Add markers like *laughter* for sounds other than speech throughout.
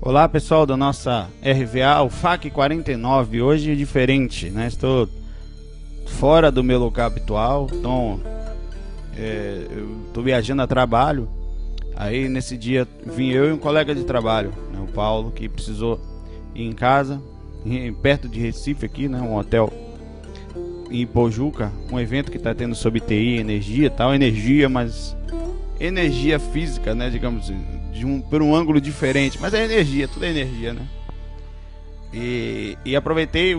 Olá pessoal da nossa RVA, o FAC 49, hoje é diferente, né? Estou fora do meu local habitual, então é, estou viajando a trabalho. Aí nesse dia vim eu e um colega de trabalho, né, o Paulo, que precisou ir em casa, *laughs* perto de Recife aqui, né? Um hotel em Pojuca, um evento que está tendo sobre TI, energia, tal, energia, mas energia física, né? Digamos de um, por um ângulo diferente, mas é energia, tudo é energia, né? E, e aproveitei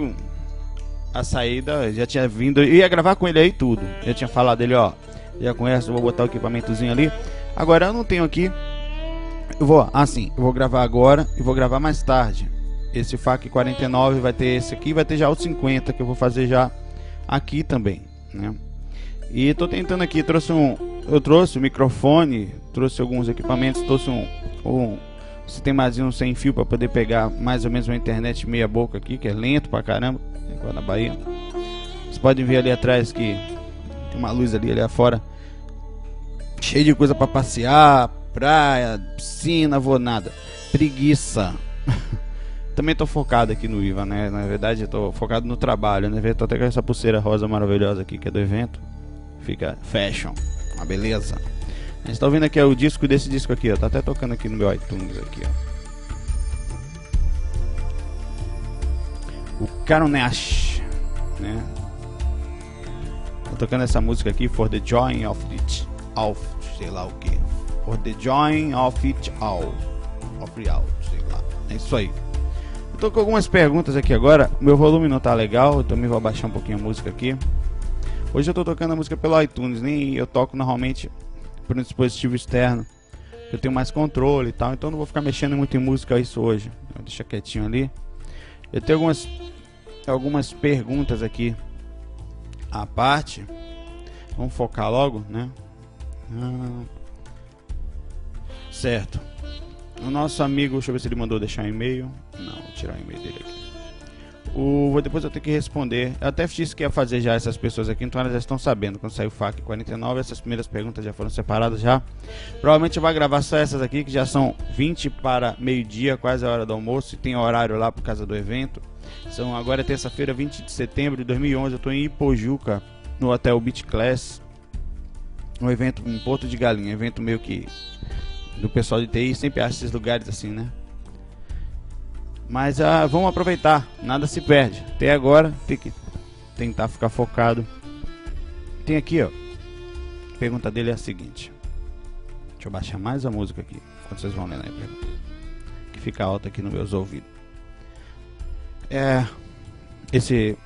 a saída, já tinha vindo, ia gravar com ele aí tudo. Já tinha falado dele, ó, já conhece, vou botar o equipamentozinho ali. Agora eu não tenho aqui. Eu vou, assim, eu vou gravar agora e vou gravar mais tarde. Esse FAC 49 vai ter esse aqui, vai ter já o 50 que eu vou fazer já aqui também, né? E tô tentando aqui, trouxe um, eu trouxe o microfone, trouxe alguns equipamentos, trouxe um, um sistemazinho sem fio para poder pegar mais ou menos uma internet meia boca aqui, que é lento pra caramba, igual na Bahia. Vocês podem ver ali atrás que tem uma luz ali, ali afora, cheio de coisa para passear, praia, piscina, vou nada, preguiça. *laughs* Também tô focado aqui no IVA, né? Na verdade, tô focado no trabalho, né? Tô até com essa pulseira rosa maravilhosa aqui que é do evento. Fica fashion, uma beleza. A gente tá ouvindo aqui o disco desse disco aqui, ó. Tá até tocando aqui no meu iTunes aqui, ó. O Caronash, né? Tô tocando essa música aqui For the Joy of It Of, sei lá o que. For the Joy of It All. Of All, sei lá. É isso aí. Eu tô com algumas perguntas aqui agora. Meu volume não tá legal, eu também vou abaixar um pouquinho a música aqui. Hoje eu tô tocando a música pelo iTunes, nem eu toco normalmente por um dispositivo externo. Eu tenho mais controle e tal, então não vou ficar mexendo muito em música isso hoje. Deixa quietinho ali. Eu tenho algumas algumas perguntas aqui à parte. Vamos focar logo, né? Ah, certo. O nosso amigo, deixa eu ver se ele mandou deixar um e-mail. Não, vou tirar o e-mail dele aqui. O, depois eu tenho que responder. Eu até disse que ia fazer já essas pessoas aqui, então elas já estão sabendo. Quando saiu o FAC 49, essas primeiras perguntas já foram separadas já. Provavelmente eu vou gravar só essas aqui, que já são 20 para meio-dia, quase a hora do almoço. E tem horário lá por causa do evento. São agora é terça-feira, 20 de setembro de 2011. Eu estou em Ipojuca, no Hotel Beach Class. Um evento em Porto de Galinha. Evento meio que do pessoal de TI. Sempre acha esses lugares assim, né? Mas ah, vamos aproveitar, nada se perde. Até agora tem que tentar ficar focado. Tem aqui, ó. A pergunta dele é a seguinte. Deixa eu baixar mais a música aqui, enquanto vocês vão lendo aí a pergunta. Que fica alta aqui nos meus ouvidos. É. Esse.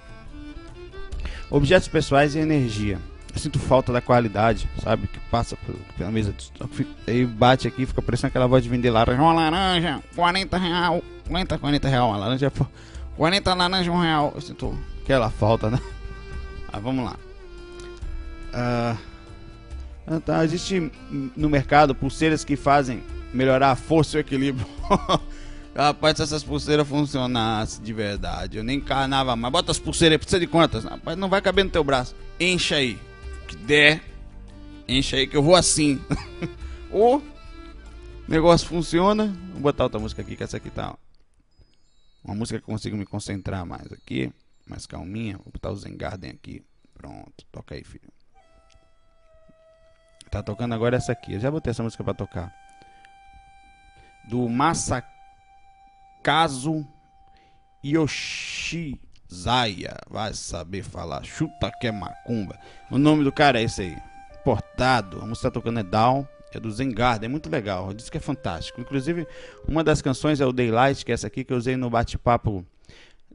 Objetos pessoais e energia. Eu sinto falta da qualidade, sabe? Que passa pela mesa de Aí bate aqui, fica parecendo aquela voz de vender laranja. Uma laranja, 40 real. 50, 40 real uma laranja. 40 laranja, um real. Eu sinto aquela falta, né? Ah, vamos lá. Ah, tá, existe no mercado pulseiras que fazem melhorar a força e o equilíbrio. *laughs* Rapaz, se essas pulseiras funcionassem de verdade, eu nem encarnava mais. Bota as pulseiras aí, precisa de quantas? Rapaz, não vai caber no teu braço. Encha aí. Que der. Encha aí que eu vou assim. *laughs* o negócio funciona. Vou botar outra música aqui, que essa aqui tá. Uma música que eu consigo me concentrar mais aqui. Mais calminha. Vou botar o Zen Garden aqui. Pronto. Toca aí, filho. Tá tocando agora essa aqui. Eu já botei essa música pra tocar. Do Masakazu Yoshi Zaya, vai saber falar. Chuta que é macumba. O nome do cara é esse aí. Portado. A música tá tocando é Down. É do Zengarda, é muito legal. Diz que é fantástico. Inclusive, uma das canções é o Daylight, que é essa aqui que eu usei no bate-papo.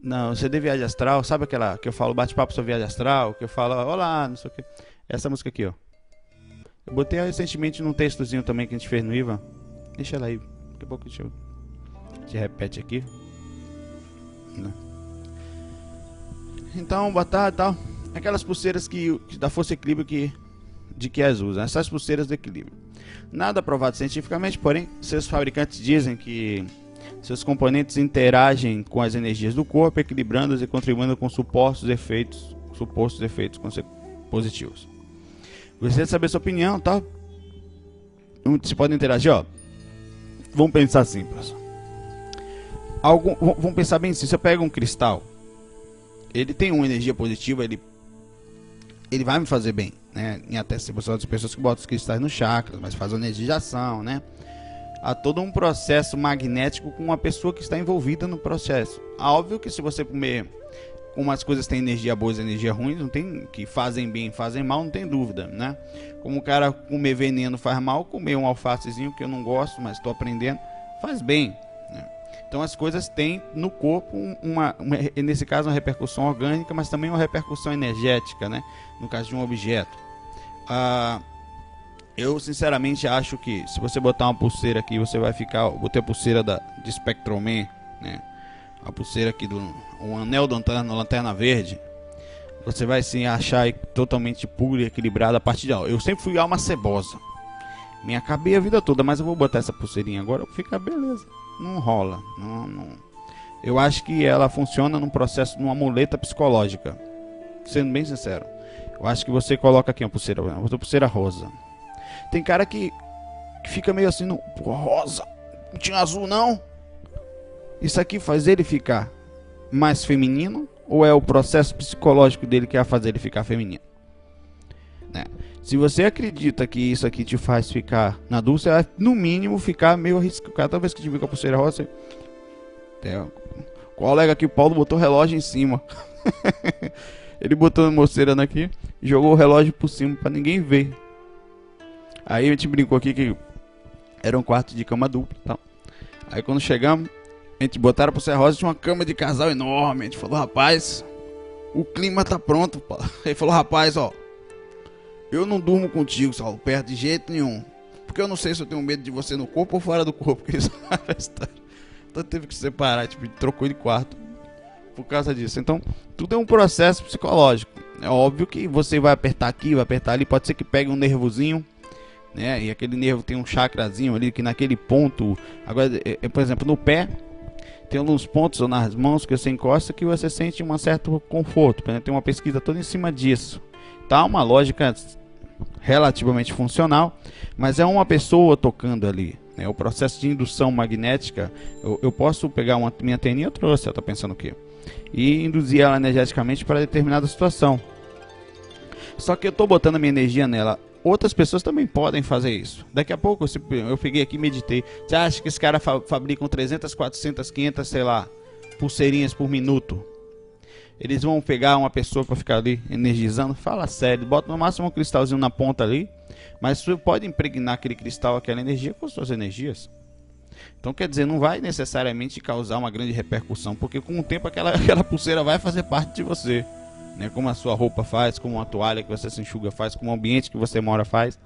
Não, CD Viagem Astral, sabe aquela que eu falo bate-papo sobre Viagem Astral? Que eu falo, olá, não sei o que. Essa música aqui, ó. Eu botei recentemente num textozinho também que a gente fez no IVA. Deixa ela aí. Daqui a pouco a gente, a gente repete aqui. Não. Então, boa tarde tal. Aquelas pulseiras que, da Força Equilíbrio que, de que as usam. Essas pulseiras de equilíbrio. Nada provado cientificamente, porém, seus fabricantes dizem que seus componentes interagem com as energias do corpo, equilibrando-as e contribuindo com supostos efeitos, supostos efeitos positivos. Gostaria de saber sua opinião, tá? Você pode interagir, ó. Vamos pensar assim. Algum, vamos pensar bem assim. Se eu pego um cristal, ele tem uma energia positiva, ele, ele vai me fazer bem, né? Em até se você é pessoas que botam os cristais no chakras, mas faz energização, né? Há todo um processo magnético com uma pessoa que está envolvida no processo. Óbvio que se você comer umas coisas têm energia boa e energia ruim, não tem que fazem bem, fazem mal, não tem dúvida, né? Como o cara comer veneno faz mal, comer um alfacezinho que eu não gosto, mas estou aprendendo, faz bem. Né? Então as coisas têm no corpo uma, uma, nesse caso uma repercussão orgânica, mas também uma repercussão energética, né? No caso de um objeto. Ah, eu sinceramente acho que se você botar uma pulseira aqui, você vai ficar, botei a pulseira da de Spectroman, né? a pulseira aqui do o anel da lanterna, lanterna verde, você vai se achar totalmente puro e equilibrado a partir de Eu sempre fui alma cebosa. Me acabei a vida toda, mas eu vou botar essa pulseirinha agora, fica beleza. Não rola. Não, não. Eu acho que ela funciona num processo, numa muleta psicológica. Sendo bem sincero. Eu acho que você coloca aqui uma pulseira, uma pulseira rosa. Tem cara que, que fica meio assim, no, rosa. Não tinha azul não? Isso aqui faz ele ficar mais feminino ou é o processo psicológico dele que vai fazer ele ficar feminino? Né? Se você acredita que isso aqui te faz ficar na dúvida, vai no mínimo ficar meio arriscado. Cada vez que te vir com a pulseira rosa, você... o colega aqui, Paulo, botou o relógio em cima. *laughs* ele botou mostrando aqui, jogou o relógio por cima para ninguém ver. Aí a gente brincou aqui que era um quarto de cama dupla, tal. Aí quando chegamos, a gente botaram pro Serra Rosa, tinha uma cama de casal enorme. A gente falou, rapaz, o clima tá pronto. *laughs* Ele falou, rapaz, ó, eu não durmo contigo, Saulo, perto de jeito nenhum. Porque eu não sei se eu tenho medo de você no corpo ou fora do corpo. *laughs* Então teve que separar, tipo, trocou de quarto por causa disso. Então, tudo é um processo psicológico. É óbvio que você vai apertar aqui, vai apertar ali, pode ser que pegue um nervozinho, né? E aquele nervo tem um chakrazinho ali que naquele ponto, agora, é, é, por exemplo, no pé, tem alguns pontos ou nas mãos que você encosta que você sente um certo conforto. Tem uma pesquisa toda em cima disso. Tá uma lógica relativamente funcional, mas é uma pessoa tocando ali. Né? O processo de indução magnética, eu, eu posso pegar uma minha teninha, trouxe, ela tá pensando o quê? E induzir ela energeticamente para determinada situação. Só que eu estou botando minha energia nela outras pessoas também podem fazer isso. Daqui a pouco eu peguei aqui e meditei. Você acha que esse cara fa fabricam 300, 400, 500, sei lá, pulseirinhas por minuto? Eles vão pegar uma pessoa para ficar ali energizando? Fala sério, bota no máximo um cristalzinho na ponta ali, mas você pode impregnar aquele cristal, aquela energia com suas energias. Então quer dizer, não vai necessariamente causar uma grande repercussão, porque com o tempo aquela, *laughs* aquela pulseira vai fazer parte de você né? Como a sua roupa faz, como a toalha que você se enxuga faz, como o ambiente que você mora faz.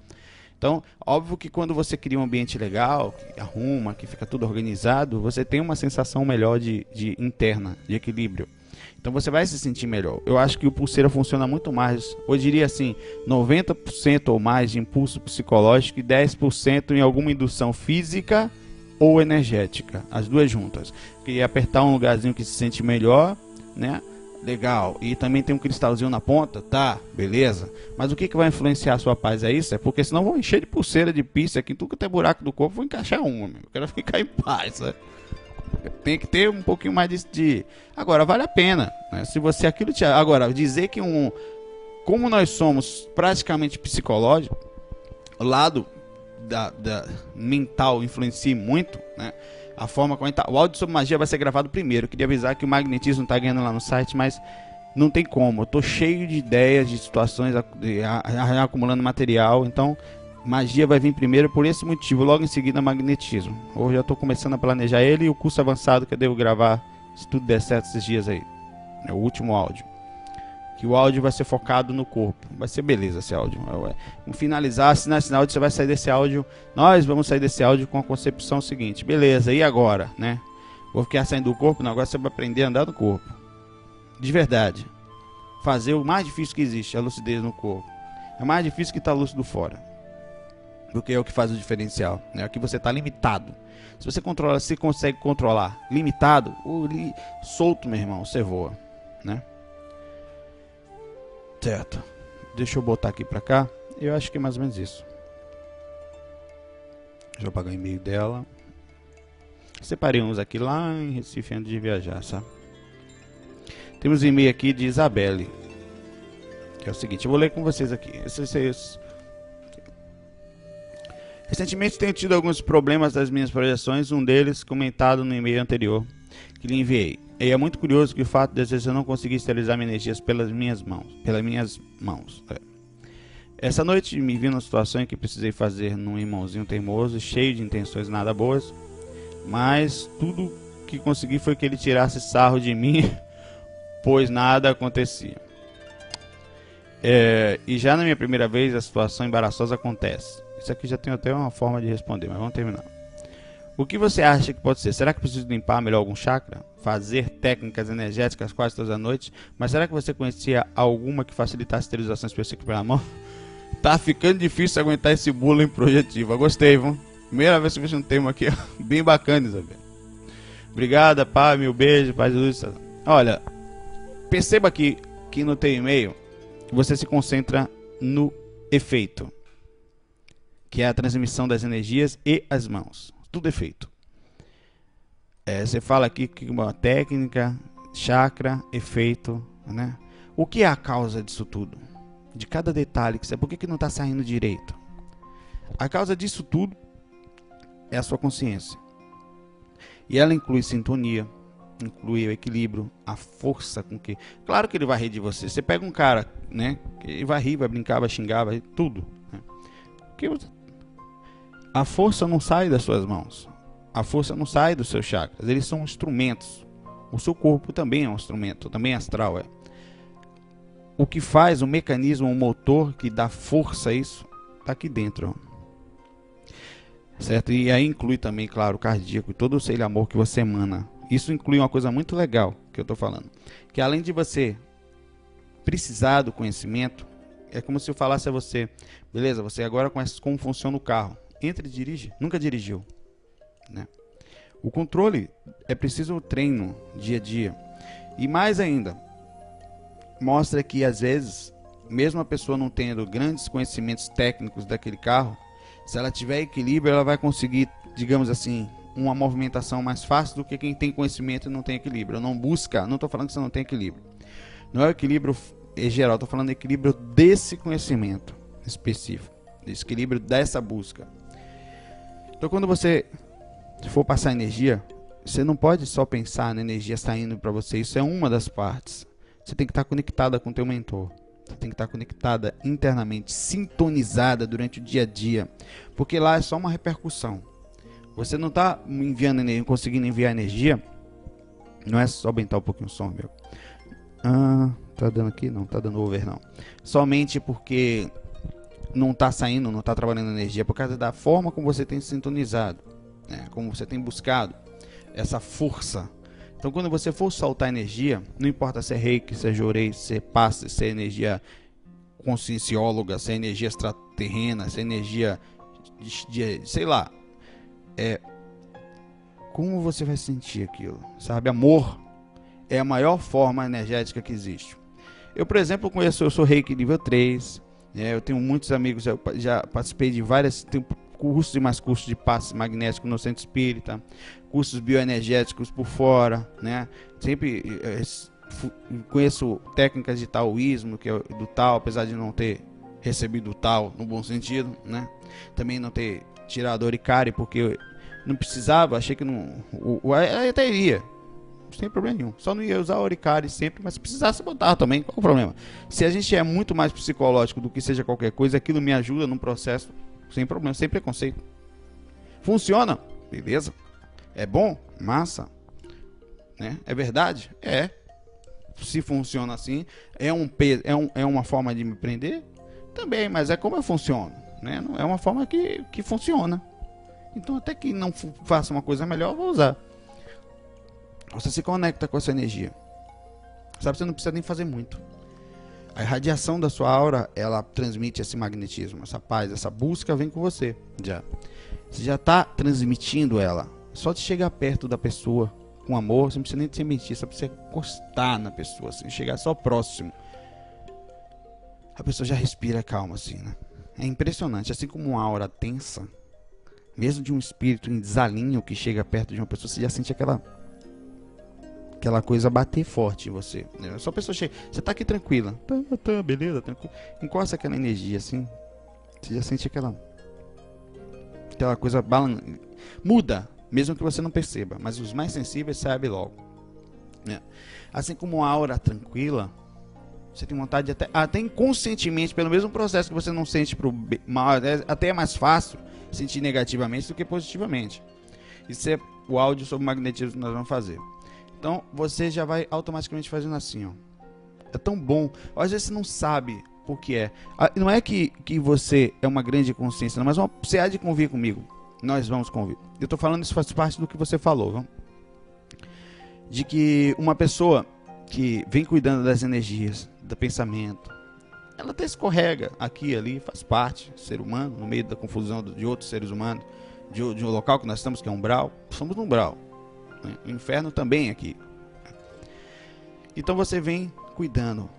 Então, óbvio que quando você cria um ambiente legal, que arruma, que fica tudo organizado, você tem uma sensação melhor de, de interna, de equilíbrio. Então você vai se sentir melhor. Eu acho que o pulseira funciona muito mais, eu diria assim, 90% ou mais de impulso psicológico e 10% em alguma indução física ou energética, as duas juntas. Que apertar um lugarzinho que se sente melhor, né? Legal. E também tem um cristalzinho na ponta? Tá, beleza. Mas o que, que vai influenciar a sua paz? É isso? É porque senão vão encher de pulseira de pista aqui, tudo que tem buraco do corpo, vou encaixar uma. Meu. Eu quero *laughs* ficar em paz. Né? Tem que ter um pouquinho mais de. de... Agora, vale a pena. Né? Se você aquilo te. Agora, dizer que um. Como nós somos praticamente psicológicos, lado da, da mental influencia muito, né? A forma como tá, o áudio sobre magia vai ser gravado primeiro. Eu queria avisar que o magnetismo tá ganhando lá no site, mas não tem como. Eu tô cheio de ideias, de situações, acumulando material, então magia vai vir primeiro por esse motivo, logo em seguida magnetismo. Hoje já estou começando a planejar ele e o curso avançado que eu devo gravar, se tudo der certo esses dias aí. É o último áudio que o áudio vai ser focado no corpo. Vai ser beleza esse áudio. Vamos finalizar, assinar esse áudio, você vai sair desse áudio. Nós vamos sair desse áudio com a concepção seguinte: beleza, e agora, né? Vou ficar saindo do corpo? Não, agora você vai aprender a andar no corpo. De verdade. Fazer o mais difícil que existe, a lucidez no corpo. É mais difícil que estar tá lúcido fora. Porque é o que faz o diferencial. Né? Aqui você está limitado. Se você controla, se consegue controlar limitado, ou li, solto, meu irmão, você voa. Né? Certo. Deixa eu botar aqui pra cá. Eu acho que é mais ou menos isso. Deixa eu apagar o e-mail dela. Separei uns aqui lá em Recife antes de viajar, sabe? Temos um e-mail aqui de Isabelle. Que é o seguinte, eu vou ler com vocês aqui. Recentemente tenho tido alguns problemas das minhas projeções, um deles comentado no e-mail anterior que lhe enviei. E é muito curioso que o fato de às vezes eu não conseguir esterilizar minhas energias pelas minhas mãos, pelas minhas mãos. É. Essa noite me vi numa situação em que precisei fazer num irmãozinho teimoso, cheio de intenções nada boas, mas tudo que consegui foi que ele tirasse sarro de mim, *laughs* pois nada acontecia. É, e já na minha primeira vez a situação embaraçosa acontece. Isso aqui já tem até uma forma de responder, mas vamos terminar. O que você acha que pode ser? Será que preciso limpar melhor algum chakra? Fazer técnicas energéticas quase todas as noites? Mas será que você conhecia alguma que facilitasse esterilizações específicas pela mão? *laughs* Tá ficando difícil aguentar esse bullying projetivo. Eu gostei, viu? Primeira vez que eu vejo um tema aqui, *laughs* bem bacana, Isabel. Obrigada, pai, meu beijo, paz luz. Olha, perceba aqui que no teu e-mail você se concentra no efeito, que é a transmissão das energias e as mãos tudo é feito. É, você fala aqui que uma técnica, chakra, efeito, né? O que é a causa disso tudo? De cada detalhe que você, por que, que não está saindo direito? A causa disso tudo é a sua consciência. E ela inclui sintonia, inclui o equilíbrio, a força com que. Claro que ele vai rir de você. Você pega um cara, né? Ele vai rir, vai brincar, vai xingar, vai tudo. Né? Porque a força não sai das suas mãos. A força não sai dos seus chakras. Eles são instrumentos. O seu corpo também é um instrumento, também é astral é. O que faz o mecanismo, o motor que dá força a isso, está aqui dentro. Certo? E aí inclui também, claro, o cardíaco e todo o seio amor que você emana. Isso inclui uma coisa muito legal que eu estou falando. Que além de você precisar do conhecimento, é como se eu falasse a você, beleza, você agora conhece como funciona o carro entra e dirige. Nunca dirigiu. Né? O controle é preciso treino dia a dia. E mais ainda, mostra que às vezes, mesmo a pessoa não tendo grandes conhecimentos técnicos daquele carro, se ela tiver equilíbrio, ela vai conseguir, digamos assim, uma movimentação mais fácil do que quem tem conhecimento e não tem equilíbrio. Não busca, não estou falando que você não tem equilíbrio. Não é o equilíbrio geral, estou falando equilíbrio desse conhecimento específico, desse equilíbrio dessa busca. Então quando você for passar energia, você não pode só pensar na energia saindo para você. Isso é uma das partes. Você tem que estar conectada com o teu mentor. Você tem que estar conectada internamente, sintonizada durante o dia a dia, porque lá é só uma repercussão. Você não está enviando energia, conseguindo enviar energia. Não é só aumentar um pouquinho o som, meu. Ah, tá dando aqui? Não, tá dando over não. Somente porque não está saindo, não está trabalhando energia por causa da forma como você tem sintonizado, né? como você tem buscado essa força. Então, quando você for soltar energia, não importa se é reiki, se é jorei, se é passe, se é energia consciencióloga, se é energia extraterrena, se é energia de, de, sei lá, é como você vai sentir aquilo, sabe? Amor é a maior forma energética que existe. Eu, por exemplo, conheço, eu sou reiki nível 3, é, eu tenho muitos amigos, já, já participei de várias cursos e mais cursos de passe magnético no centro espírita, cursos bioenergéticos por fora, né? Sempre é, conheço técnicas de taoísmo, que é do tal, apesar de não ter recebido o tal no bom sentido, né? Também não ter tirado oricari, porque não precisava, achei que não. O, até iria. Sem problema nenhum. Só não ia usar Oricari sempre, mas se precisasse botar também, qual o problema? Se a gente é muito mais psicológico do que seja qualquer coisa, aquilo me ajuda num processo sem problema, sem preconceito. Funciona? Beleza. É bom? Massa. Né? É verdade? É. Se funciona assim, é, um, é, um, é uma forma de me prender? Também, mas é como eu funciono. Né? É uma forma que, que funciona. Então, até que não faça uma coisa melhor, eu vou usar. Você se conecta com essa energia. Sabe, você não precisa nem fazer muito. A irradiação da sua aura, ela transmite esse magnetismo, essa paz, essa busca vem com você. Já. Você já está transmitindo ela. Só de chegar perto da pessoa com amor, você não precisa nem se mentir, só precisa encostar na pessoa, assim, chegar só próximo. A pessoa já respira calma, assim, né? É impressionante. Assim como uma aura tensa, mesmo de um espírito em desalinho que chega perto de uma pessoa, você já sente aquela aquela coisa bater forte em você. Né? Só a pessoa chega, você tá aqui tranquila, tá, tá, beleza, tranquilo. Encosta aquela energia assim, você já sente aquela aquela coisa balan... muda, mesmo que você não perceba, mas os mais sensíveis sabem logo. Né? Assim como a aura tranquila, você tem vontade de até, até inconscientemente, pelo mesmo processo que você não sente pro mal, é, até é mais fácil sentir negativamente do que positivamente. Isso é o áudio sobre magnetismo que nós vamos fazer. Então você já vai automaticamente fazendo assim, ó. É tão bom. Às vezes você não sabe o que é. Ah, não é que, que você é uma grande consciência, não, mas você há de convir comigo. Nós vamos convir. Eu estou falando isso faz parte do que você falou, viu? De que uma pessoa que vem cuidando das energias, do pensamento, ela até escorrega aqui ali, faz parte, ser humano, no meio da confusão de outros seres humanos, de, de um local que nós estamos, que é um umbral. Somos no umbral. Né? O inferno também aqui. Então você vem cuidando.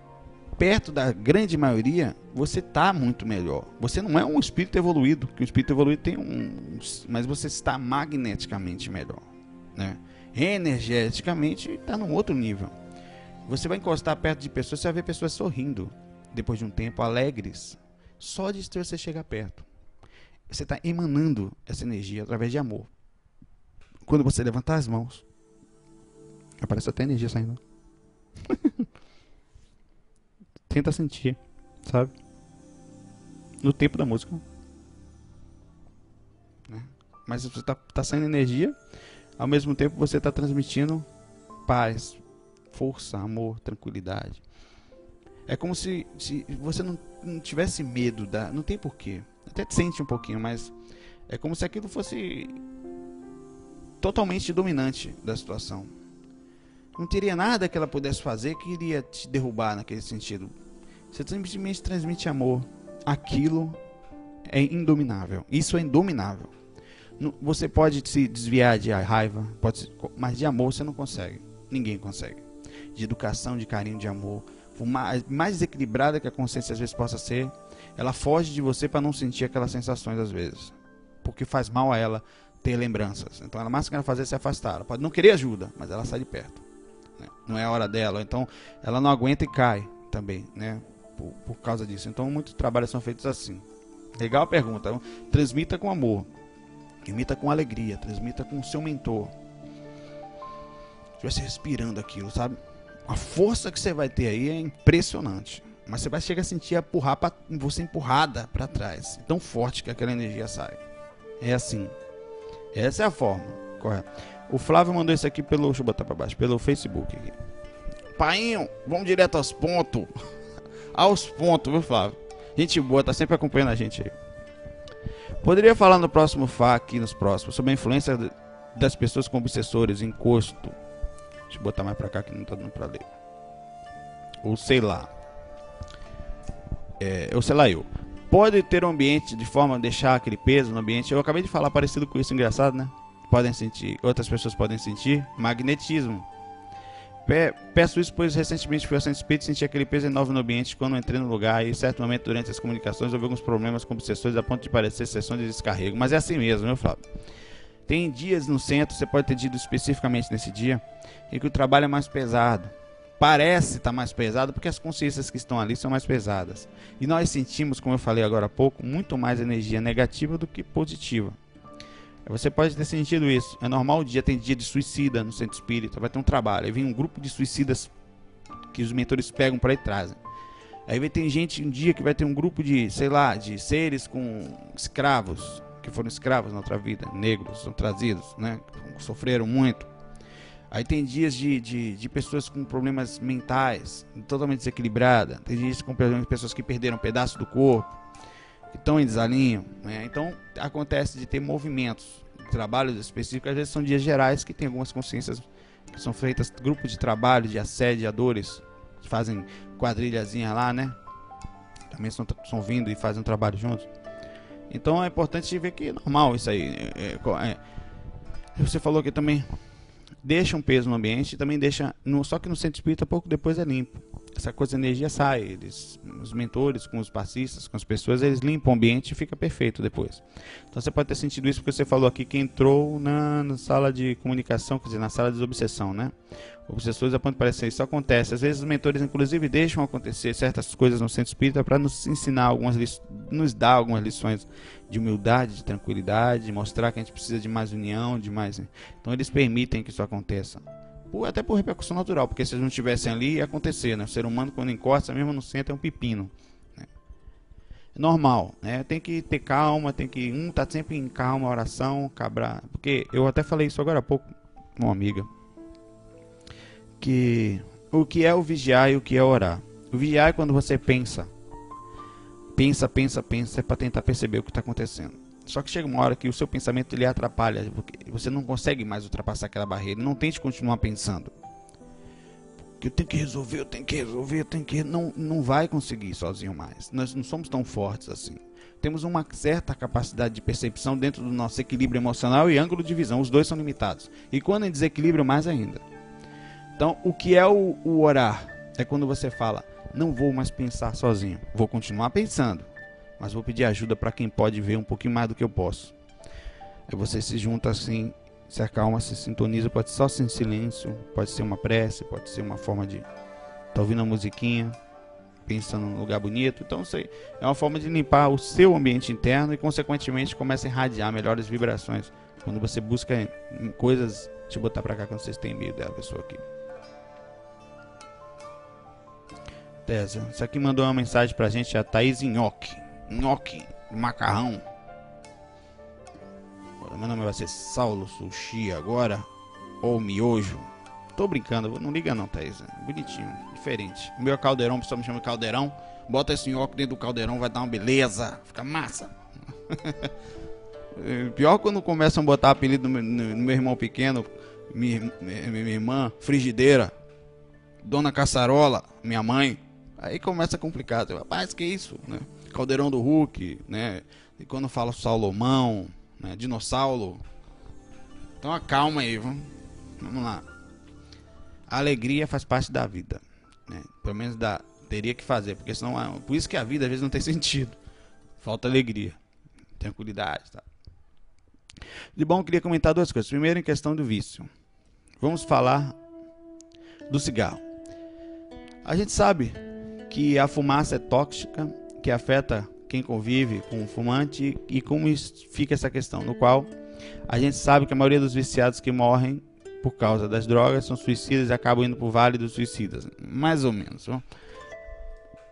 Perto da grande maioria, você está muito melhor. Você não é um espírito evoluído, que o espírito evoluído tem um. Mas você está magneticamente melhor. Né? Energeticamente está num outro nível. Você vai encostar perto de pessoas, você vai ver pessoas sorrindo depois de um tempo, alegres, só de você chegar perto. Você está emanando essa energia através de amor. Quando você levantar as mãos, aparece até energia saindo. *laughs* Tenta sentir, sabe? No tempo da música. Né? Mas você está tá saindo energia, ao mesmo tempo você está transmitindo paz, força, amor, tranquilidade. É como se, se você não, não tivesse medo da. Não tem porquê. Até sente um pouquinho, mas é como se aquilo fosse totalmente dominante da situação. Não teria nada que ela pudesse fazer que iria te derrubar naquele sentido. Você simplesmente transmite amor. Aquilo é indominável. Isso é indominável. Você pode se desviar de raiva, pode, mas de amor você não consegue. Ninguém consegue. De educação, de carinho, de amor por mais, desequilibrada que a consciência às vezes possa ser, ela foge de você para não sentir aquelas sensações às vezes. Porque faz mal a ela ter lembranças. Então ela mais que ela fazer se afastar. Ela pode não querer ajuda, mas ela sai de perto. Né? Não é a hora dela. Então ela não aguenta e cai também, né? Por, por causa disso. Então muitos trabalhos são feitos assim. Legal a pergunta. Então, transmita com amor. Imita com alegria. Transmita com o seu mentor. Estivesse respirando aquilo, sabe? A força que você vai ter aí é impressionante. Mas você vai chegar a sentir empurrar pra, você empurrada para trás. Tão forte que aquela energia sai. É assim. Essa é a forma. Correto. O Flávio mandou isso aqui pelo. Deixa eu botar pra baixo. Pelo Facebook aqui. Painho, vamos direto aos pontos. *laughs* aos pontos, viu, Flávio? Gente boa, tá sempre acompanhando a gente aí. Poderia falar no próximo FA aqui nos próximos sobre a influência das pessoas com obsessores, encosto, Deixa eu botar mais pra cá que não tá dando pra ler. Ou sei lá. É, ou sei lá eu. Pode ter um ambiente de forma a deixar aquele peso no ambiente. Eu acabei de falar parecido com isso, engraçado, né? Podem sentir, outras pessoas podem sentir magnetismo. peço isso pois recentemente fui ao centro espírito e senti aquele peso enorme no ambiente quando entrei no lugar e em certo momento durante as comunicações houve alguns problemas com obsessões a ponto de parecer sessões de descarrego. Mas é assim mesmo, meu Flávio. Tem dias no centro, você pode ter tido especificamente nesse dia, em que o trabalho é mais pesado. Parece estar tá mais pesado porque as consciências que estão ali são mais pesadas. E nós sentimos, como eu falei agora há pouco, muito mais energia negativa do que positiva. Você pode ter sentido isso. É normal o dia tem dia de suicida no centro espírita, vai ter um trabalho. Aí vem um grupo de suicidas que os mentores pegam para e trazem. Aí vai ter gente um dia que vai ter um grupo de, sei lá, de seres com escravos, que foram escravos na outra vida, negros, são trazidos, né? Sofreram muito. Aí tem dias de, de, de pessoas com problemas mentais, totalmente desequilibradas. Tem dias com pessoas que perderam um pedaço do corpo, que estão em desalinho. Né? Então acontece de ter movimentos, trabalhos específicos, às vezes são dias gerais que tem algumas consciências que são feitas, grupos de trabalho, de assediadores, fazem quadrilhazinha lá, né? Também estão, estão vindo e fazem um trabalho juntos. Então é importante ver que é normal isso aí. É, é, é, você falou que também deixa um peso no ambiente, também deixa. No, só que no centro espírita, pouco depois é limpo. Essa coisa energia sai. Eles, os mentores, com os passistas, com as pessoas, eles limpam o ambiente e fica perfeito depois. Então você pode ter sentido isso porque você falou aqui que entrou na, na sala de comunicação, quer dizer, na sala de desobsessão, né? Obsessores apontam para isso. Isso acontece. Às vezes os mentores, inclusive, deixam acontecer certas coisas no centro espírita para nos ensinar algumas nos dar algumas lições de humildade, de tranquilidade, de mostrar que a gente precisa de mais união, de mais. Então eles permitem que isso aconteça. Por, até por repercussão natural, porque se eles não estivessem ali, ia acontecer, né? O ser humano, quando encosta, mesmo no centro, é um pepino. Né? Normal, né? Tem que ter calma, tem que. Um tá sempre em calma, oração, cabrar. Porque eu até falei isso agora há pouco com uma amiga que o que é o vigiar e o que é orar. O vigiar é quando você pensa. Pensa, pensa, pensa, é para tentar perceber o que está acontecendo. Só que chega uma hora que o seu pensamento ele atrapalha, porque você não consegue mais ultrapassar aquela barreira. Não tente continuar pensando. Que eu tenho que resolver, eu tenho que resolver, eu tenho que. Não, não vai conseguir sozinho mais. Nós não somos tão fortes assim. Temos uma certa capacidade de percepção dentro do nosso equilíbrio emocional e ângulo de visão. Os dois são limitados. E quando em desequilíbrio, mais ainda. Então, o que é o, o orar? É quando você fala: não vou mais pensar sozinho, vou continuar pensando, mas vou pedir ajuda para quem pode ver um pouquinho mais do que eu posso. Aí você se junta assim, se acalma, se sintoniza, pode ser só sem silêncio, pode ser uma prece, pode ser uma forma de tá ouvindo uma musiquinha, pensando num lugar bonito. Então, aí é uma forma de limpar o seu ambiente interno e, consequentemente, começa a irradiar melhores vibrações. Quando você busca coisas, eu botar para cá quando vocês têm medo dela, pessoa aqui. Tesa. Isso aqui mandou uma mensagem pra gente, a Thaís Nhoque. Nhoque, macarrão. Meu nome vai ser Saulo Sushi agora. Ou miojo. Tô brincando, não liga não, Thaís. Bonitinho, diferente. O meu caldeirão, o pessoal me chama de caldeirão. Bota esse nhoque dentro do caldeirão, vai dar uma beleza. Fica massa. *laughs* Pior quando começam a botar apelido no, no, no meu irmão pequeno, minha, minha, minha irmã, frigideira, Dona Caçarola, minha mãe. Aí começa a complicar. Rapaz, que isso? Né? Caldeirão do Hulk, né? E quando fala Salomão, né? Dinossauro. Então acalma aí, vamos, vamos lá. A alegria faz parte da vida. Né? Pelo menos da, teria que fazer, porque senão. Por isso que a vida às vezes não tem *laughs* sentido. Falta alegria, tranquilidade. Tá? De bom, eu queria comentar duas coisas. Primeiro, em questão do vício. Vamos falar do cigarro. A gente sabe que a fumaça é tóxica, que afeta quem convive com o fumante e como fica essa questão, no qual a gente sabe que a maioria dos viciados que morrem por causa das drogas são suicidas e acabam indo para o vale dos suicidas, mais ou menos.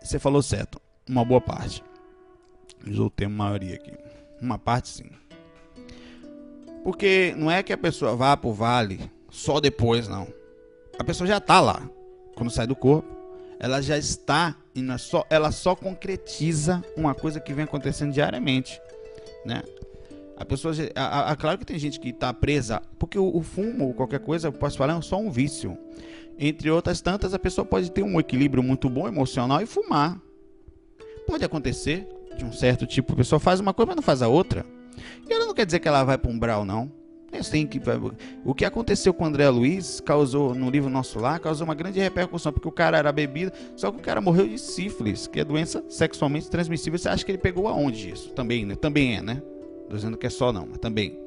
Você falou certo, uma boa parte. Usou o termo maioria aqui. Uma parte sim. Porque não é que a pessoa vá para o vale só depois, não. A pessoa já está lá. Quando sai do corpo, ela já está é só, ela só concretiza uma coisa que vem acontecendo diariamente, né? A pessoa, a, a, claro que tem gente que está presa, porque o, o, fumo ou qualquer coisa, eu posso falar, é só um vício. Entre outras tantas, a pessoa pode ter um equilíbrio muito bom emocional e fumar. Pode acontecer de um certo tipo, a pessoa faz uma coisa, mas não faz a outra. E ela não quer dizer que ela vai para um brau, não. Tem que, o que aconteceu com o André Luiz causou, no livro Nosso Lar, causou uma grande repercussão, porque o cara era bebido, só que o cara morreu de sífilis, que é doença sexualmente transmissível. Você acha que ele pegou aonde isso? Também, né? Também é, né? Tô dizendo que é só não, mas também.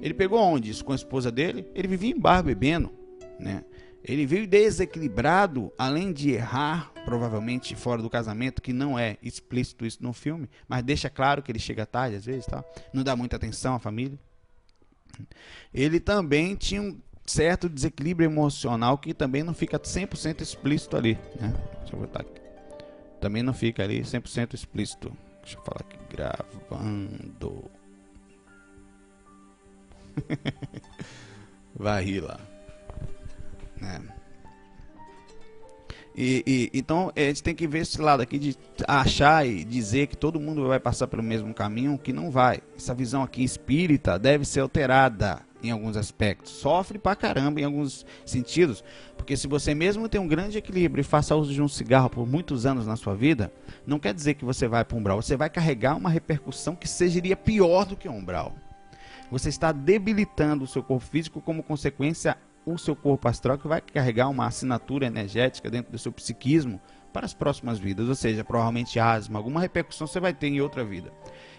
Ele pegou aonde isso com a esposa dele? Ele vivia em bar bebendo, né? Ele veio desequilibrado, além de errar, provavelmente fora do casamento, que não é explícito isso no filme, mas deixa claro que ele chega tarde às vezes, tá? Não dá muita atenção à família. Ele também tinha um certo desequilíbrio emocional que também não fica 100% explícito ali, né? Deixa eu botar aqui. Também não fica ali 100% explícito. Deixa eu falar aqui, gravando. *laughs* Vai rir lá. E, e, então a gente tem que ver esse lado aqui de achar e dizer que todo mundo vai passar pelo mesmo caminho, que não vai. Essa visão aqui espírita deve ser alterada em alguns aspectos. Sofre pra caramba em alguns sentidos, porque se você mesmo tem um grande equilíbrio e faça uso de um cigarro por muitos anos na sua vida, não quer dizer que você vai para um umbral, você vai carregar uma repercussão que seria pior do que um umbral. Você está debilitando o seu corpo físico como consequência o seu corpo astral que vai carregar uma assinatura energética dentro do seu psiquismo para as próximas vidas, ou seja, provavelmente asma, alguma repercussão você vai ter em outra vida.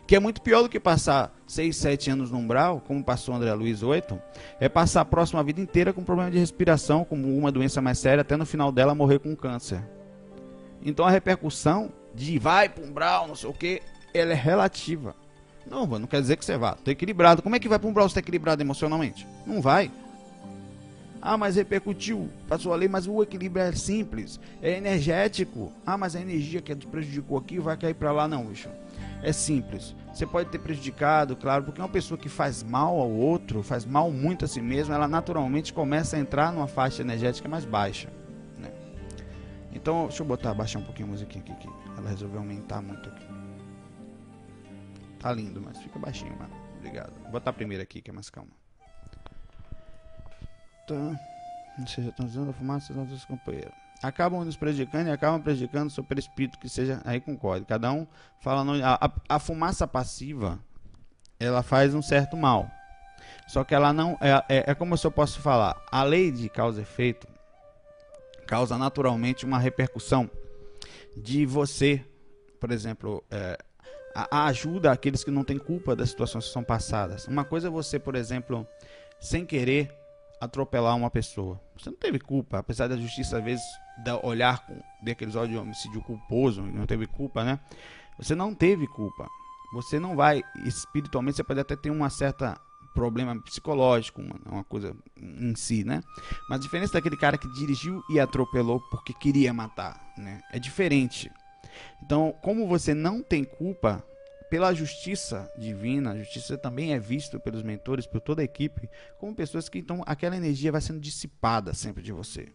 Que é muito pior do que passar 6, 7 anos no umbral, como passou André Luiz 8, é passar a próxima vida inteira com problema de respiração, como uma doença mais séria, até no final dela morrer com câncer. Então a repercussão de vai para umbral, não sei o que, ela é relativa. Não, não quer dizer que você vá. Tô equilibrado. Como é que vai para um umbral se tá equilibrado emocionalmente? Não vai. Ah, mas repercutiu, passou a lei, mas o equilíbrio é simples, é energético. Ah, mas a energia que te prejudicou aqui vai cair para lá, não, bicho. É simples. Você pode ter prejudicado, claro, porque uma pessoa que faz mal ao outro, faz mal muito a si mesma, ela naturalmente começa a entrar numa faixa energética mais baixa. Né? Então, deixa eu botar, baixar um pouquinho a musiquinha aqui, que ela resolveu aumentar muito aqui. Tá lindo, mas fica baixinho, mano. Obrigado. Vou botar primeiro aqui, que é mais calma tá. Ou seja, estão usando a fumaça dos nossos companheiros. Acabam nos prejudicando e acabam prejudicando o seu perispírito, que seja. Aí concordo. Cada um fala. No, a, a, fumaça passiva ela faz um certo mal. Só que ela não. É, é, é como se eu posso falar. A lei de causa e efeito causa naturalmente uma repercussão de você, por exemplo, é, a, a ajuda àqueles que não têm culpa das situações que são passadas. Uma coisa é você, por exemplo, sem querer atropelar uma pessoa. Você não teve culpa, apesar da justiça às vezes olhar com daqueles olhos de homicídio culposo, não teve culpa, né? Você não teve culpa. Você não vai espiritualmente, você pode até ter uma certa problema psicológico, uma, uma coisa em si, né? Mas a diferença daquele cara que dirigiu e atropelou porque queria matar, né? É diferente. Então, como você não tem culpa, pela justiça divina, a justiça também é visto pelos mentores, por toda a equipe, como pessoas que então aquela energia vai sendo dissipada sempre de você.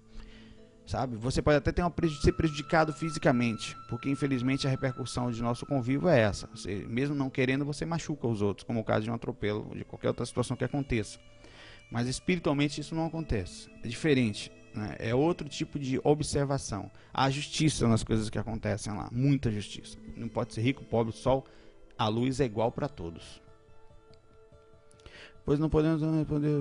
Sabe? Você pode até ter uma, ser prejudicado fisicamente, porque infelizmente a repercussão de nosso convívio é essa. Você, mesmo não querendo, você machuca os outros, como o caso de um atropelo de qualquer outra situação que aconteça. Mas espiritualmente isso não acontece. É diferente. Né? É outro tipo de observação. Há justiça nas coisas que acontecem lá. Muita justiça. Não pode ser rico, pobre, sol a luz é igual para todos. Pois não podemos responder.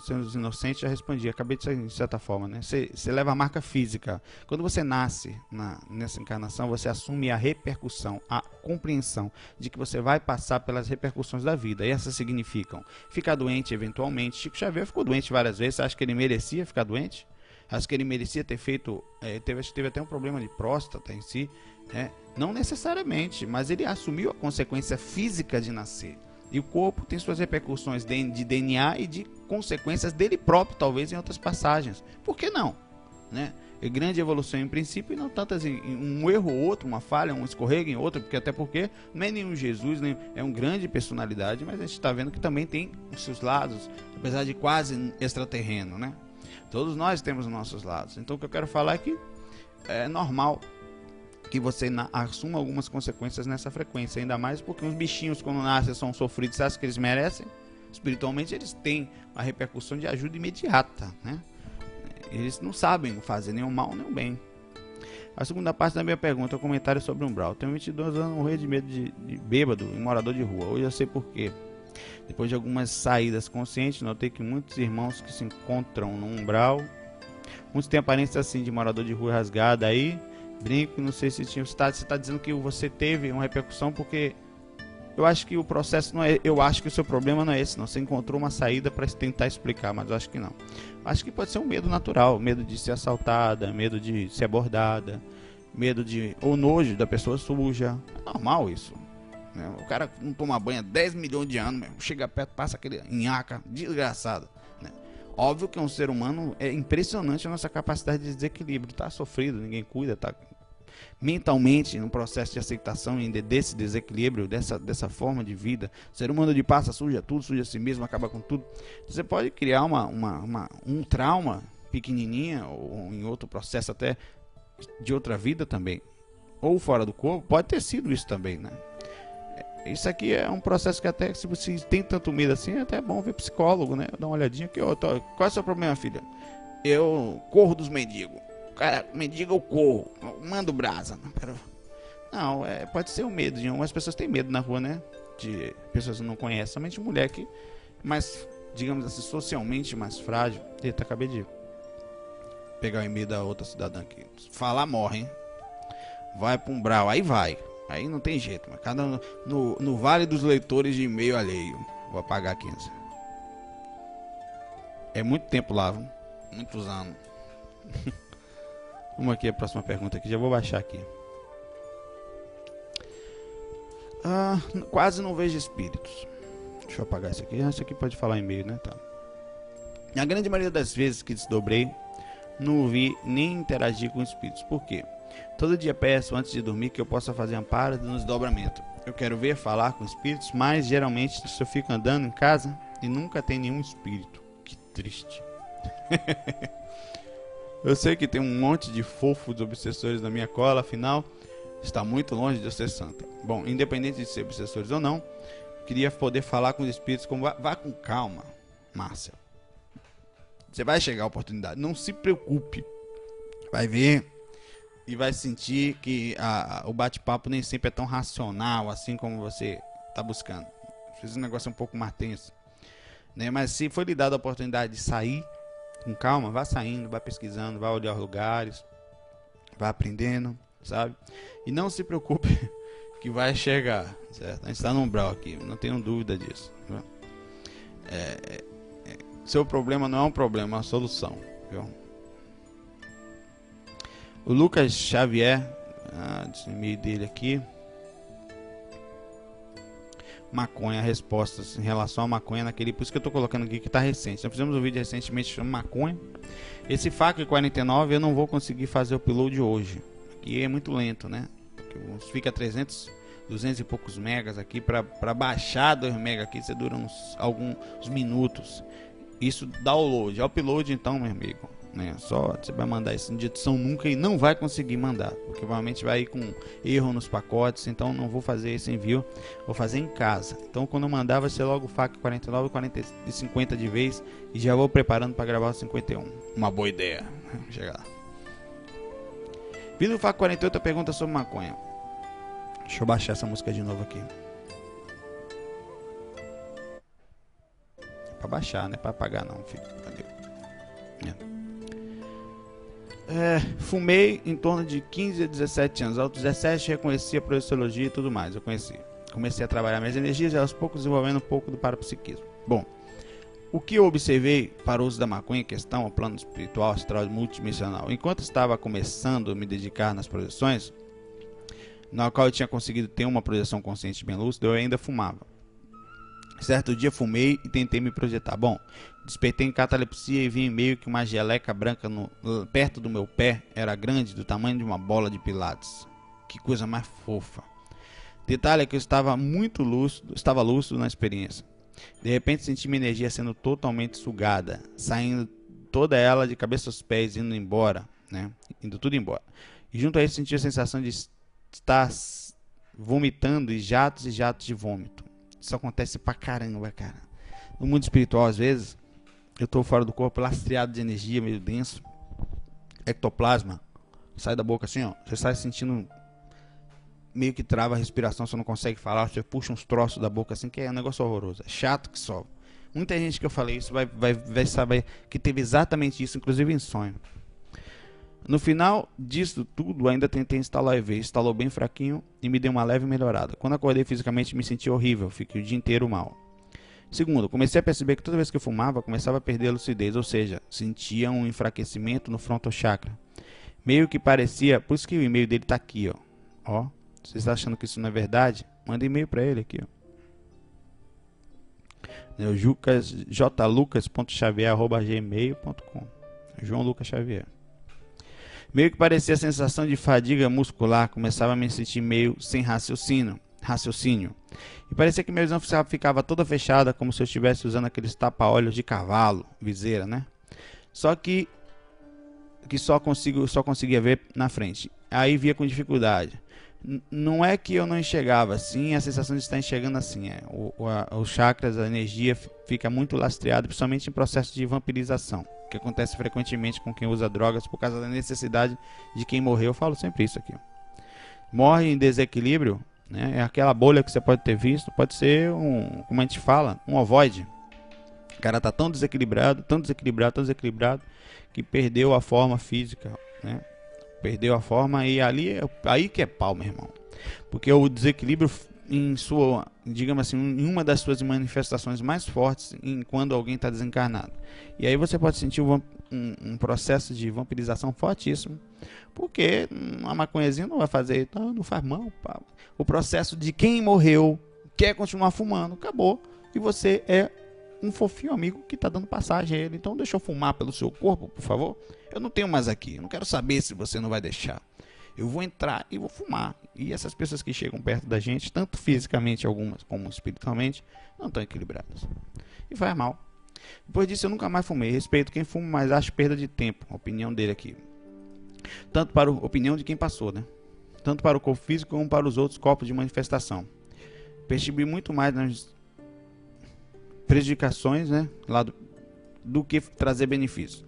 Sendo inocente, já respondi. Acabei de de certa forma, né? Você leva a marca física. Quando você nasce na, nessa encarnação, você assume a repercussão, a compreensão de que você vai passar pelas repercussões da vida. E essas significam ficar doente eventualmente. Chico Xavier ficou doente várias vezes. Você acha que ele merecia ficar doente? Acho que ele merecia ter feito. É, teve, teve até um problema de próstata em si. Né? Não necessariamente, mas ele assumiu a consequência física de nascer. E o corpo tem suas repercussões de, DNA e de consequências dele próprio, talvez em outras passagens. Por que não? Né? É grande evolução em princípio e não tantas em um erro ou outro, uma falha, um escorrego em outro, porque até porque não é nenhum Jesus, nem é um grande personalidade, mas a gente está vendo que também tem os seus lados, apesar de quase extraterreno, né? Todos nós temos os nossos lados. Então o que eu quero falar é que é normal que você assuma algumas consequências nessa frequência, ainda mais porque os bichinhos quando nascem são sofridos, você acha que eles merecem? Espiritualmente eles têm a repercussão de ajuda imediata, né? Eles não sabem fazer o mal nem o bem. A segunda parte da minha pergunta é um comentário sobre umbral. Tenho 22 anos, morri de medo de, de bêbado e morador de rua. Hoje eu sei porquê. Depois de algumas saídas conscientes, notei que muitos irmãos que se encontram no umbral, muitos têm aparência assim de morador de rua rasgada aí. Brinco, não sei se tinha. Você está tá dizendo que você teve uma repercussão porque eu acho que o processo não é. Eu acho que o seu problema não é esse, não. Você encontrou uma saída para tentar explicar, mas eu acho que não. Acho que pode ser um medo natural, medo de ser assaltada, medo de ser abordada, medo de ou nojo da pessoa suja. É normal isso. Né? O cara não toma banho há 10 milhões de anos, mesmo. chega perto, passa aquele nhaca desgraçado. Né? Óbvio que um ser humano, é impressionante a nossa capacidade de desequilíbrio. Tá sofrido, ninguém cuida, tá mentalmente no processo de aceitação desse desequilíbrio, dessa, dessa forma de vida. O ser humano de passa, suja tudo, suja a si mesmo, acaba com tudo. Você pode criar uma, uma, uma um trauma pequenininha ou em outro processo até de outra vida também, ou fora do corpo, pode ter sido isso também, né? Isso aqui é um processo que até se você tem tanto medo assim, é até bom ver psicólogo, né? Dar uma olhadinha aqui, ó, qual é o seu problema, filha? Eu corro dos mendigos. Cara, mendigo eu corro, mando brasa. Não, é, pode ser o medo de pessoas têm medo na rua, né? De pessoas que não conhecem, somente mulher que mais, digamos assim, socialmente mais frágil. Eita, acabei de pegar o e-mail da outra cidadã aqui. Falar morre, hein? Vai para um brau, aí vai. Aí não tem jeito, mas cada no, no, no vale dos leitores de e-mail alheio. Vou apagar 15. É muito tempo lá, viu? muitos anos. *laughs* Vamos aqui a próxima pergunta aqui, já vou baixar aqui. Ah, quase não vejo espíritos. Deixa eu apagar isso aqui. Ah, isso aqui pode falar e-mail, né? Tá. Na grande maioria das vezes que desdobrei, não vi nem interagir com espíritos. Por quê? Todo dia peço antes de dormir que eu possa fazer amparo no desdobramento. Eu quero ver falar com espíritos, mas geralmente eu fico andando em casa e nunca tem nenhum espírito. Que triste. *laughs* eu sei que tem um monte de fofos obsessores na minha cola, afinal, está muito longe de ser santa. Bom, independente de ser obsessores ou não, queria poder falar com os espíritos como vá, vá com calma, Márcia. Você vai chegar a oportunidade. Não se preocupe. Vai ver e vai sentir que a, a, o bate-papo nem sempre é tão racional assim como você está buscando. Fiz um negócio um pouco mais tenso. Né? Mas se for lhe dada a oportunidade de sair com calma, vá saindo, vá pesquisando, vá olhar lugares, vá aprendendo, sabe? E não se preocupe *laughs* que vai chegar, certo? A gente está no umbral aqui, não tenho dúvida disso. Né? É, seu problema não é um problema, é uma solução. Viu? O Lucas Xavier, ah, dele aqui. Maconha, respostas em relação à maconha naquele. Por isso que eu estou colocando aqui que está recente. Nós fizemos um vídeo recentemente chamado maconha. Esse FAC 49 eu não vou conseguir fazer o upload hoje. Aqui é muito lento, né? Fica 300, 200 e poucos megas aqui. Para baixar 2 megas aqui, você dura uns alguns minutos isso download. Upload então, meu amigo, né? Só você vai mandar isso de edição nunca e não vai conseguir mandar, porque provavelmente vai ir com erro nos pacotes, então não vou fazer esse envio, vou fazer em casa. Então quando eu mandar vai ser logo FAC 49 40 e 50 de vez e já vou preparando para gravar o 51. Uma boa ideia. *laughs* Chega lá. Vindo FAC 48 pergunta sobre maconha. Deixa eu baixar essa música de novo aqui. Pra baixar, né? Pra pagar não, filho. Valeu. É. É, fumei em torno de 15 a 17 anos. Aos 17 reconheci a projeciologia e tudo mais. Eu conheci. Comecei a trabalhar minhas energias e aos poucos desenvolvendo um pouco do parapsiquismo. Bom, o que eu observei para o uso da maconha em questão ao plano espiritual, astral multidimensional, enquanto estava começando a me dedicar nas projeções, na qual eu tinha conseguido ter uma projeção consciente bem lúcida, eu ainda fumava. Certo dia fumei e tentei me projetar. Bom, despertei em catalepsia e vi meio que uma geleca branca no, perto do meu pé era grande, do tamanho de uma bola de pilates. Que coisa mais fofa. Detalhe é que eu estava muito lúcido, estava lúcido na experiência. De repente senti minha energia sendo totalmente sugada, saindo toda ela de cabeça aos pés, indo embora, né? Indo tudo embora. E junto a isso senti a sensação de estar vomitando e jatos e jatos de vômito. Isso acontece pra caramba, cara. No mundo espiritual, às vezes, eu tô fora do corpo, lastreado de energia, meio denso. Ectoplasma. Sai da boca assim, ó. Você sai sentindo. Meio que trava a respiração, você não consegue falar. Você puxa uns troços da boca assim, que é um negócio horroroso. É chato que só. Muita gente que eu falei isso vai, vai, vai saber que teve exatamente isso, inclusive em sonho. No final disso tudo, ainda tentei instalar EV, instalou bem fraquinho e me deu uma leve melhorada. Quando acordei fisicamente, me senti horrível, fiquei o dia inteiro mal. Segundo, comecei a perceber que toda vez que eu fumava, começava a perder a lucidez, ou seja, sentia um enfraquecimento no frontal chakra. Meio que parecia, por isso que o e-mail dele tá aqui, ó. Ó, você está achando que isso não é verdade? Manda e-mail para ele aqui, ó. Jlucas.xavier.gmail.com João Lucas Xavier. Meio que parecia a sensação de fadiga muscular, começava a me sentir meio sem raciocínio. Raciocínio. E parecia que minha visão ficava toda fechada, como se eu estivesse usando aqueles tapa-olhos de cavalo, viseira, né? Só que que só consigo só conseguia ver na frente. Aí via com dificuldade. N não é que eu não enxergava assim, a sensação de estar enxergando assim. É. O, o a, os chakras, a energia fica muito lastreada, principalmente em processo de vampirização, que acontece frequentemente com quem usa drogas por causa da necessidade de quem morreu. Eu falo sempre isso aqui. Morre em desequilíbrio, né? é aquela bolha que você pode ter visto, pode ser um, como a gente fala, um ovoide. O cara tá tão desequilibrado, tão desequilibrado, tão desequilibrado, que perdeu a forma física, né? Perdeu a forma e ali é aí que é pau, meu irmão. Porque o desequilíbrio em sua, digamos assim, em uma das suas manifestações mais fortes em quando alguém está desencarnado. E aí você pode sentir um, um, um, processo de vampirização fortíssimo, porque a maconhazinha não vai fazer, não, não faz mal. Pá. O processo de quem morreu quer continuar fumando, acabou. E você é um fofinho amigo que está dando passagem a ele. Então deixa eu fumar pelo seu corpo, por favor. Eu não tenho mais aqui. Eu não quero saber se você não vai deixar. Eu vou entrar e vou fumar. E essas pessoas que chegam perto da gente, tanto fisicamente algumas como espiritualmente, não estão equilibradas. E faz mal. Depois disso eu nunca mais fumei. Respeito quem fuma, mas acho perda de tempo. Opinião dele aqui. Tanto para a opinião de quem passou, né? Tanto para o corpo físico como para os outros corpos de manifestação. Percebi muito mais nas prejudicações né, do, do que trazer benefícios.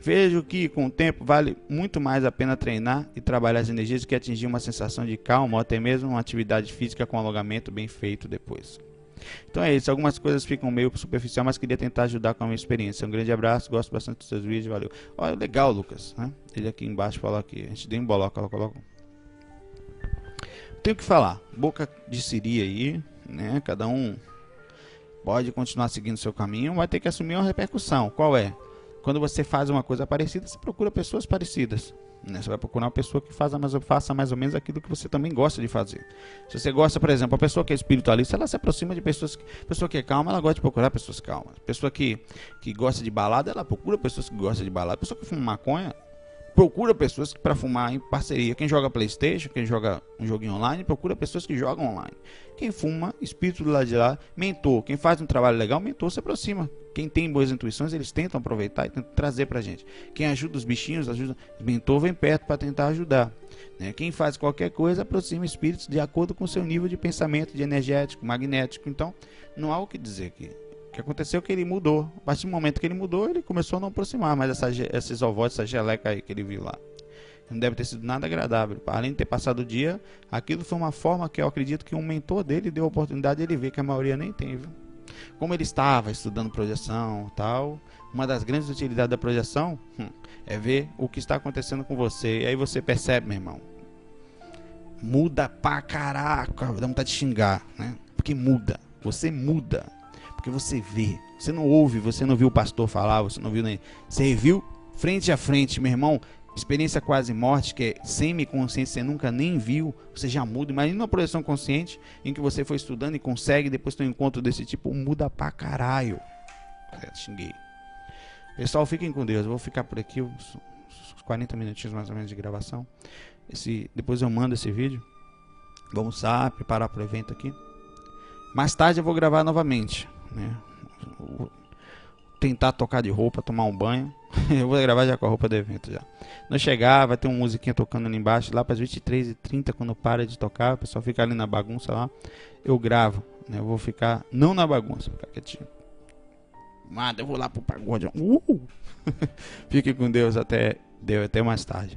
Vejo que com o tempo vale muito mais a pena treinar e trabalhar as energias do que atingir uma sensação de calma ou até mesmo uma atividade física com alongamento bem feito depois. Então é isso, algumas coisas ficam meio superficial, mas queria tentar ajudar com a minha experiência. Um grande abraço, gosto bastante dos seus vídeos, valeu. Olha, legal, Lucas. Né? Ele aqui embaixo falou aqui, a gente deu um boloca, ela coloca. Tenho que falar, boca de siri aí, né? Cada um pode continuar seguindo seu caminho, vai ter que assumir uma repercussão. Qual é? Quando você faz uma coisa parecida, você procura pessoas parecidas. Né? Você vai procurar uma pessoa que faça mais, faça mais ou menos aquilo que você também gosta de fazer. Se você gosta, por exemplo, a pessoa que é espiritualista, ela se aproxima de pessoas. Que, pessoa que é calma, ela gosta de procurar pessoas calmas. Pessoa que, que gosta de balada, ela procura pessoas que gostam de balada. Pessoa que fuma maconha, procura pessoas para fumar em parceria. Quem joga PlayStation, quem joga um joguinho online, procura pessoas que jogam online. Quem fuma, espírito do lado de lá, mentor. Quem faz um trabalho legal, mentor se aproxima. Quem tem boas intuições, eles tentam aproveitar e tentam trazer pra gente. Quem ajuda os bichinhos, ajuda. Mentor vem perto para tentar ajudar. Né? Quem faz qualquer coisa, aproxima espíritos de acordo com seu nível de pensamento, de energético, magnético. Então, não há o que dizer aqui. O que aconteceu é que ele mudou. A partir do momento que ele mudou, ele começou a não aproximar mais essa, esses ovóides, essa geleca aí que ele viu lá. Não deve ter sido nada agradável. Além de ter passado o dia, aquilo foi uma forma que eu acredito que um mentor dele deu a oportunidade de ele ver, que a maioria nem tem, viu? Como ele estava estudando projeção tal, uma das grandes utilidades da projeção hum, é ver o que está acontecendo com você. E aí você percebe, meu irmão. Muda pra caraca. Dá vontade de xingar, né? Porque muda. Você muda. Porque você vê. Você não ouve, você não viu o pastor falar, você não viu nem. Você viu frente a frente, meu irmão. Experiência quase morte, que é semi-consciente, você nunca nem viu, você já muda. Imagina uma projeção consciente em que você foi estudando e consegue, depois ter um encontro desse tipo, muda pra caralho. Xinguei. Pessoal, fiquem com Deus. Eu vou ficar por aqui uns 40 minutinhos mais ou menos de gravação. Esse, depois eu mando esse vídeo. Vamos lá, preparar para o evento aqui. Mais tarde eu vou gravar novamente né? Tentar tocar de roupa, tomar um banho. *laughs* eu vou gravar já com a roupa do evento já. Não chegar, vai ter uma musiquinha tocando ali embaixo, lá para as 23h30, quando para de tocar, o pessoal fica ali na bagunça lá. Eu gravo, né? Eu vou ficar, não na bagunça, ficar quietinho. Manda, eu vou lá pro pagode. Uh! *laughs* Fique com Deus até, Deus, até mais tarde.